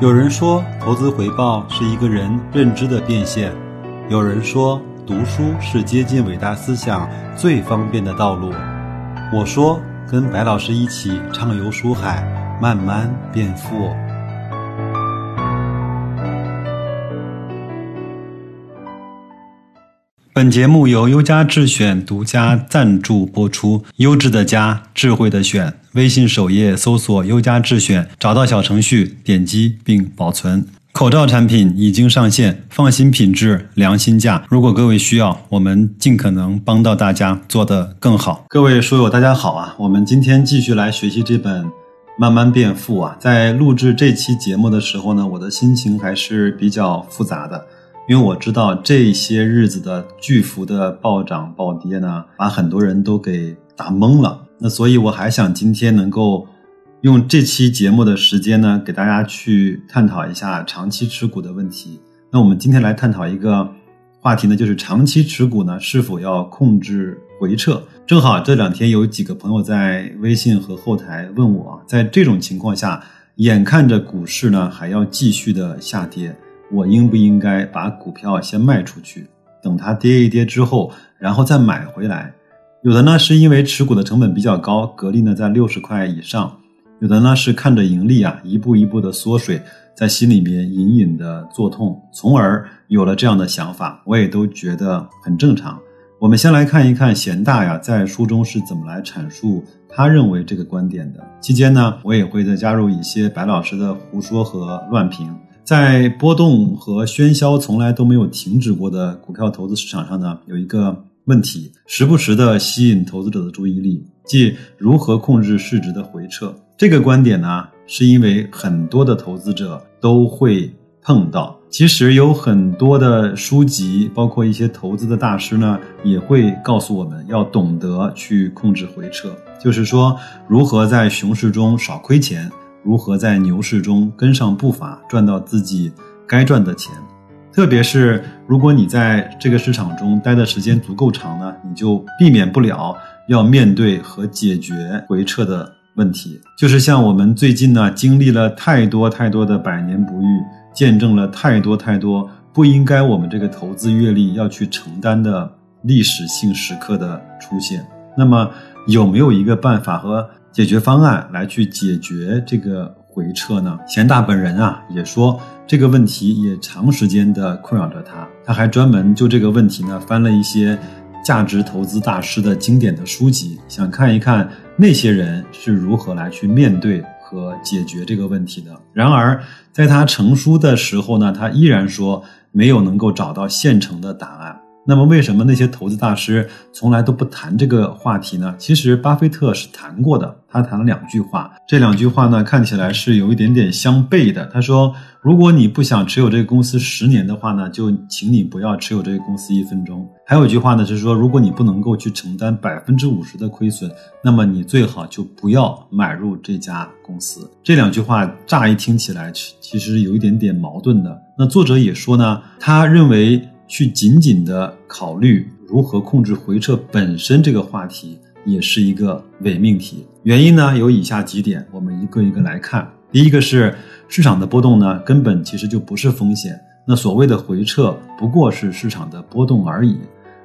有人说，投资回报是一个人认知的变现；有人说，读书是接近伟大思想最方便的道路。我说，跟白老师一起畅游书海，慢慢变富。本节目由优家智选独家赞助播出。优质的家，智慧的选。微信首页搜索“优家智选”，找到小程序，点击并保存。口罩产品已经上线，放心品质，良心价。如果各位需要，我们尽可能帮到大家，做得更好。各位书友，大家好啊！我们今天继续来学习这本《慢慢变富》啊。在录制这期节目的时候呢，我的心情还是比较复杂的。因为我知道这些日子的巨幅的暴涨暴跌呢，把很多人都给打懵了。那所以我还想今天能够用这期节目的时间呢，给大家去探讨一下长期持股的问题。那我们今天来探讨一个话题呢，就是长期持股呢是否要控制回撤？正好这两天有几个朋友在微信和后台问我，在这种情况下，眼看着股市呢还要继续的下跌。我应不应该把股票先卖出去，等它跌一跌之后，然后再买回来？有的呢是因为持股的成本比较高，格力呢在六十块以上；有的呢是看着盈利啊一步一步的缩水，在心里面隐隐的作痛，从而有了这样的想法。我也都觉得很正常。我们先来看一看贤大呀在书中是怎么来阐述他认为这个观点的。期间呢，我也会再加入一些白老师的胡说和乱评。在波动和喧嚣从来都没有停止过的股票投资市场上呢，有一个问题，时不时的吸引投资者的注意力，即如何控制市值的回撤。这个观点呢，是因为很多的投资者都会碰到。其实有很多的书籍，包括一些投资的大师呢，也会告诉我们要懂得去控制回撤，就是说如何在熊市中少亏钱。如何在牛市中跟上步伐，赚到自己该赚的钱？特别是如果你在这个市场中待的时间足够长呢，你就避免不了要面对和解决回撤的问题。就是像我们最近呢，经历了太多太多的百年不遇，见证了太多太多不应该我们这个投资阅历要去承担的历史性时刻的出现。那么有没有一个办法和？解决方案来去解决这个回撤呢？贤大本人啊也说这个问题也长时间的困扰着他，他还专门就这个问题呢翻了一些价值投资大师的经典的书籍，想看一看那些人是如何来去面对和解决这个问题的。然而在他成书的时候呢，他依然说没有能够找到现成的答案。那么，为什么那些投资大师从来都不谈这个话题呢？其实，巴菲特是谈过的。他谈了两句话，这两句话呢，看起来是有一点点相悖的。他说：“如果你不想持有这个公司十年的话呢，就请你不要持有这个公司一分钟。”还有一句话呢，就是说，如果你不能够去承担百分之五十的亏损，那么你最好就不要买入这家公司。这两句话乍一听起来，其实有一点点矛盾的。那作者也说呢，他认为。去紧紧的考虑如何控制回撤本身这个话题，也是一个伪命题。原因呢有以下几点，我们一个一个来看。第一个是市场的波动呢，根本其实就不是风险。那所谓的回撤不过是市场的波动而已，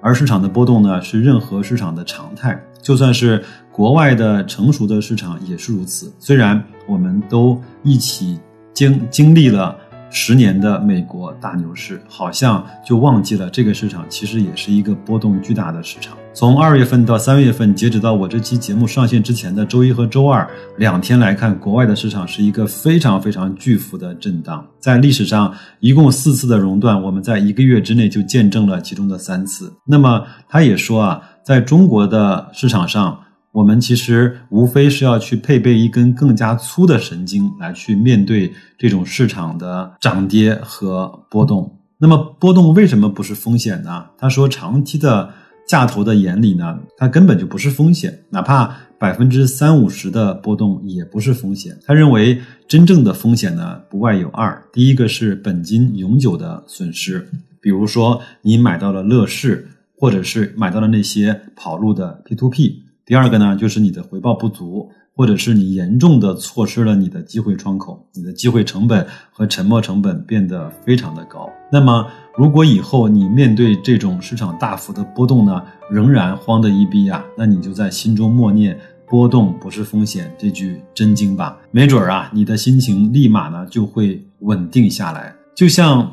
而市场的波动呢是任何市场的常态，就算是国外的成熟的市场也是如此。虽然我们都一起经经历了。十年的美国大牛市，好像就忘记了这个市场其实也是一个波动巨大的市场。从二月份到三月份，截止到我这期节目上线之前的周一和周二两天来看，国外的市场是一个非常非常巨幅的震荡。在历史上一共四次的熔断，我们在一个月之内就见证了其中的三次。那么他也说啊，在中国的市场上。我们其实无非是要去配备一根更加粗的神经来去面对这种市场的涨跌和波动。那么波动为什么不是风险呢？他说，长期的价投的眼里呢，它根本就不是风险，哪怕百分之三五十的波动也不是风险。他认为真正的风险呢，不外有二：第一个是本金永久的损失，比如说你买到了乐视，或者是买到了那些跑路的 P to P。第二个呢，就是你的回报不足，或者是你严重的错失了你的机会窗口，你的机会成本和沉没成本变得非常的高。那么，如果以后你面对这种市场大幅的波动呢，仍然慌得一逼啊，那你就在心中默念“波动不是风险”这句真经吧，没准儿啊，你的心情立马呢就会稳定下来，就像。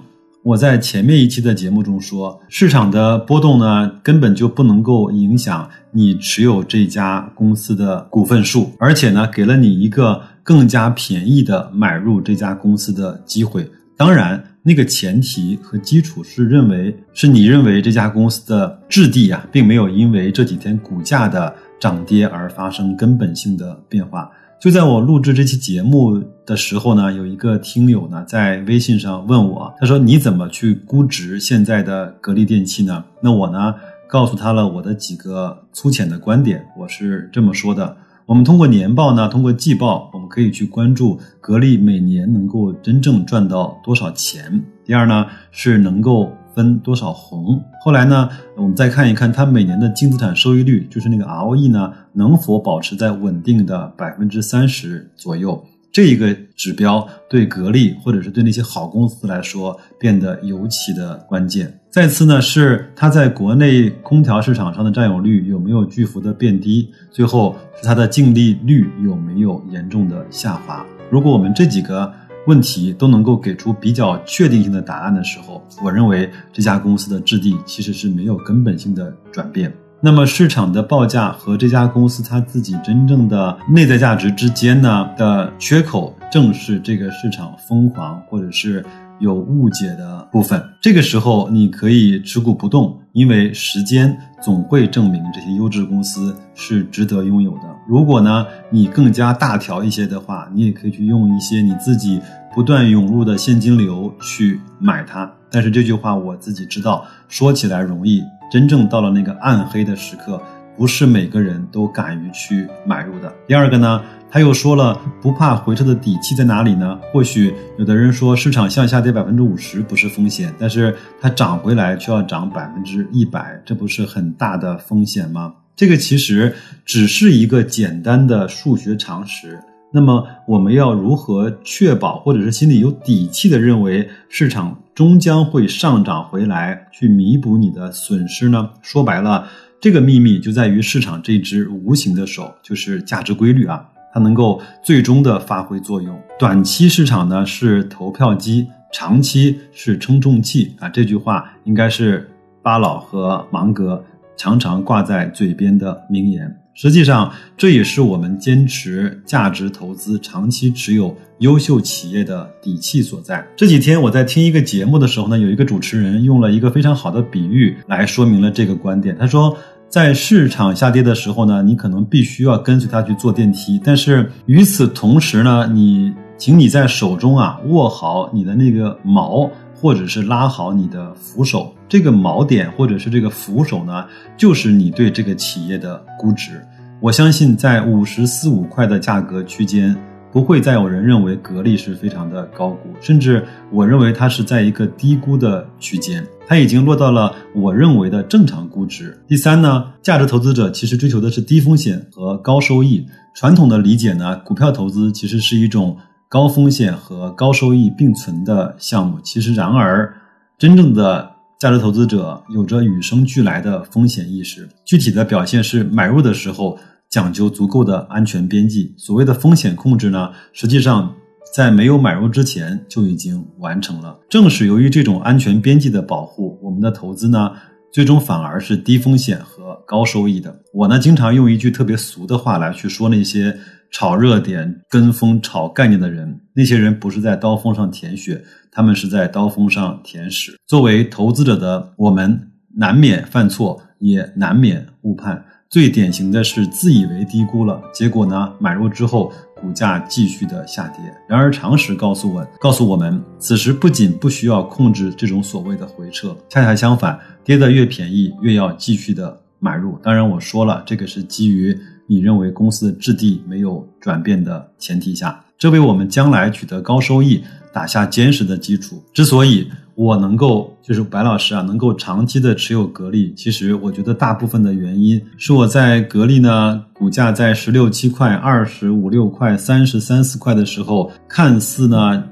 我在前面一期的节目中说，市场的波动呢，根本就不能够影响你持有这家公司的股份数，而且呢，给了你一个更加便宜的买入这家公司的机会。当然，那个前提和基础是认为是你认为这家公司的质地啊，并没有因为这几天股价的涨跌而发生根本性的变化。就在我录制这期节目的时候呢，有一个听友呢在微信上问我，他说：“你怎么去估值现在的格力电器呢？”那我呢告诉他了我的几个粗浅的观点，我是这么说的：我们通过年报呢，通过季报，我们可以去关注格力每年能够真正赚到多少钱。第二呢是能够。分多少红？后来呢？我们再看一看它每年的净资产收益率，就是那个 ROE 呢，能否保持在稳定的百分之三十左右？这一个指标对格力或者是对那些好公司来说变得尤其的关键。再次呢，是它在国内空调市场上的占有率有没有巨幅的变低？最后是它的净利率有没有严重的下滑？如果我们这几个。问题都能够给出比较确定性的答案的时候，我认为这家公司的质地其实是没有根本性的转变。那么市场的报价和这家公司它自己真正的内在价值之间呢的缺口，正是这个市场疯狂或者是。有误解的部分，这个时候你可以持股不动，因为时间总会证明这些优质公司是值得拥有的。如果呢，你更加大条一些的话，你也可以去用一些你自己不断涌入的现金流去买它。但是这句话我自己知道，说起来容易，真正到了那个暗黑的时刻，不是每个人都敢于去买入的。第二个呢？他又说了，不怕回撤的底气在哪里呢？或许有的人说，市场向下跌百分之五十不是风险，但是它涨回来却要涨百分之一百，这不是很大的风险吗？这个其实只是一个简单的数学常识。那么我们要如何确保，或者是心里有底气的认为市场终将会上涨回来，去弥补你的损失呢？说白了，这个秘密就在于市场这只无形的手，就是价值规律啊。它能够最终的发挥作用。短期市场呢是投票机，长期是称重器啊。这句话应该是巴老和芒格常常挂在嘴边的名言。实际上，这也是我们坚持价值投资、长期持有优秀企业的底气所在。这几天我在听一个节目的时候呢，有一个主持人用了一个非常好的比喻来说明了这个观点。他说。在市场下跌的时候呢，你可能必须要跟随它去坐电梯，但是与此同时呢，你请你在手中啊握好你的那个锚，或者是拉好你的扶手。这个锚点或者是这个扶手呢，就是你对这个企业的估值。我相信在五十四五块的价格区间。不会再有人认为格力是非常的高估，甚至我认为它是在一个低估的区间，它已经落到了我认为的正常估值。第三呢，价值投资者其实追求的是低风险和高收益。传统的理解呢，股票投资其实是一种高风险和高收益并存的项目。其实，然而真正的价值投资者有着与生俱来的风险意识，具体的表现是买入的时候。讲究足够的安全边际，所谓的风险控制呢，实际上在没有买入之前就已经完成了。正是由于这种安全边际的保护，我们的投资呢，最终反而是低风险和高收益的。我呢，经常用一句特别俗的话来去说那些炒热点、跟风炒概念的人，那些人不是在刀锋上舔血，他们是在刀锋上舔屎。作为投资者的我们，难免犯错，也难免误判。最典型的是自以为低估了，结果呢，买入之后股价继续的下跌。然而常识告诉我，告诉我们，此时不仅不需要控制这种所谓的回撤，恰恰相反，跌得越便宜，越要继续的买入。当然我说了，这个是基于你认为公司的质地没有转变的前提下，这为我们将来取得高收益打下坚实的基础。之所以我能够就是白老师啊，能够长期的持有格力，其实我觉得大部分的原因是我在格力呢股价在十六七块、二十五六块、三十三四块的时候，看似呢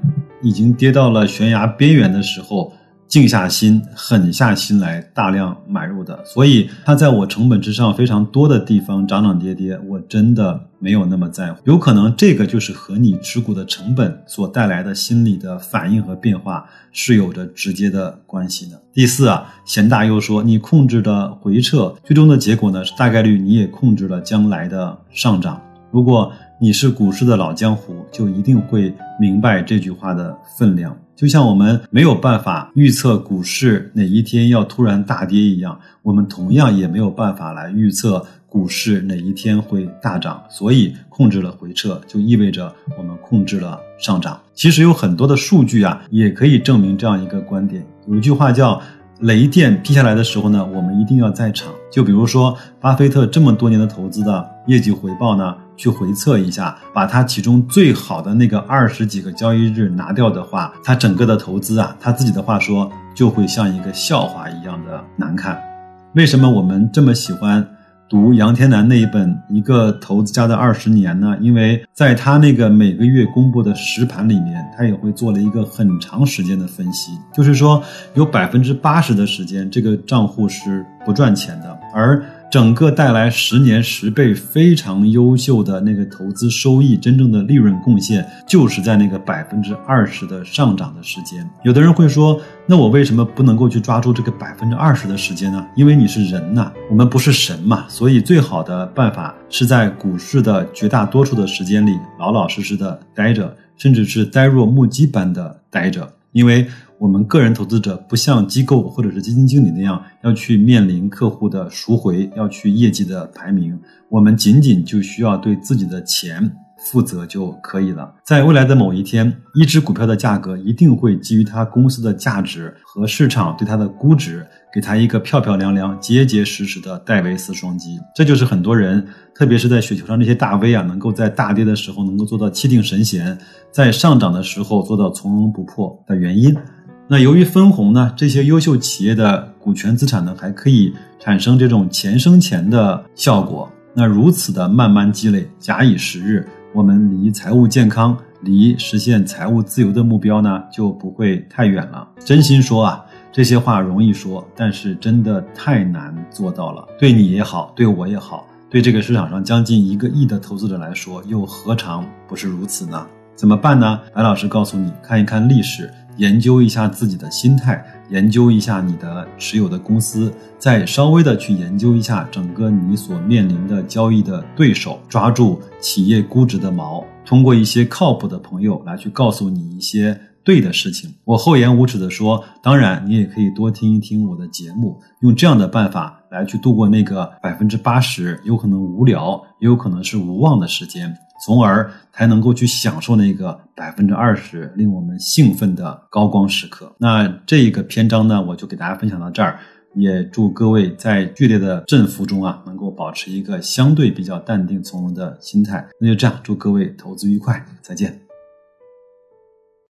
已经跌到了悬崖边缘的时候。静下心，狠下心来，大量买入的，所以它在我成本之上非常多的地方涨涨跌跌，我真的没有那么在乎。有可能这个就是和你持股的成本所带来的心理的反应和变化是有着直接的关系的。第四啊，贤大又说，你控制的回撤，最终的结果呢是大概率你也控制了将来的上涨。如果你是股市的老江湖，就一定会明白这句话的分量。就像我们没有办法预测股市哪一天要突然大跌一样，我们同样也没有办法来预测股市哪一天会大涨。所以，控制了回撤，就意味着我们控制了上涨。其实有很多的数据啊，也可以证明这样一个观点。有一句话叫。雷电劈下来的时候呢，我们一定要在场。就比如说，巴菲特这么多年的投资的业绩回报呢，去回测一下，把他其中最好的那个二十几个交易日拿掉的话，他整个的投资啊，他自己的话说，就会像一个笑话一样的难看。为什么我们这么喜欢？读杨天南那一本《一个投资家的二十年》呢？因为在他那个每个月公布的实盘里面，他也会做了一个很长时间的分析，就是说有百分之八十的时间，这个账户是不赚钱的，而。整个带来十年十倍非常优秀的那个投资收益，真正的利润贡献，就是在那个百分之二十的上涨的时间。有的人会说，那我为什么不能够去抓住这个百分之二十的时间呢？因为你是人呐，我们不是神嘛。所以最好的办法是在股市的绝大多数的时间里，老老实实的待着，甚至是呆若木鸡般的待着，因为。我们个人投资者不像机构或者是基金经理那样要去面临客户的赎回，要去业绩的排名，我们仅仅就需要对自己的钱负责就可以了。在未来的某一天，一只股票的价格一定会基于它公司的价值和市场对它的估值。给他一个漂漂亮亮、结结实实的戴维斯双击，这就是很多人，特别是在雪球上那些大 V 啊，能够在大跌的时候能够做到气定神闲，在上涨的时候做到从容不迫的原因。那由于分红呢，这些优秀企业的股权资产呢，还可以产生这种钱生钱的效果。那如此的慢慢积累，假以时日，我们离财务健康、离实现财务自由的目标呢，就不会太远了。真心说啊。这些话容易说，但是真的太难做到了。对你也好，对我也好，对这个市场上将近一个亿的投资者来说，又何尝不是如此呢？怎么办呢？白老师告诉你，看一看历史，研究一下自己的心态，研究一下你的持有的公司，再稍微的去研究一下整个你所面临的交易的对手，抓住企业估值的毛，通过一些靠谱的朋友来去告诉你一些。对的事情，我厚颜无耻的说，当然你也可以多听一听我的节目，用这样的办法来去度过那个百分之八十有可能无聊，也有可能是无望的时间，从而才能够去享受那个百分之二十令我们兴奋的高光时刻。那这个篇章呢，我就给大家分享到这儿，也祝各位在剧烈的振幅中啊，能够保持一个相对比较淡定从容的心态。那就这样，祝各位投资愉快，再见。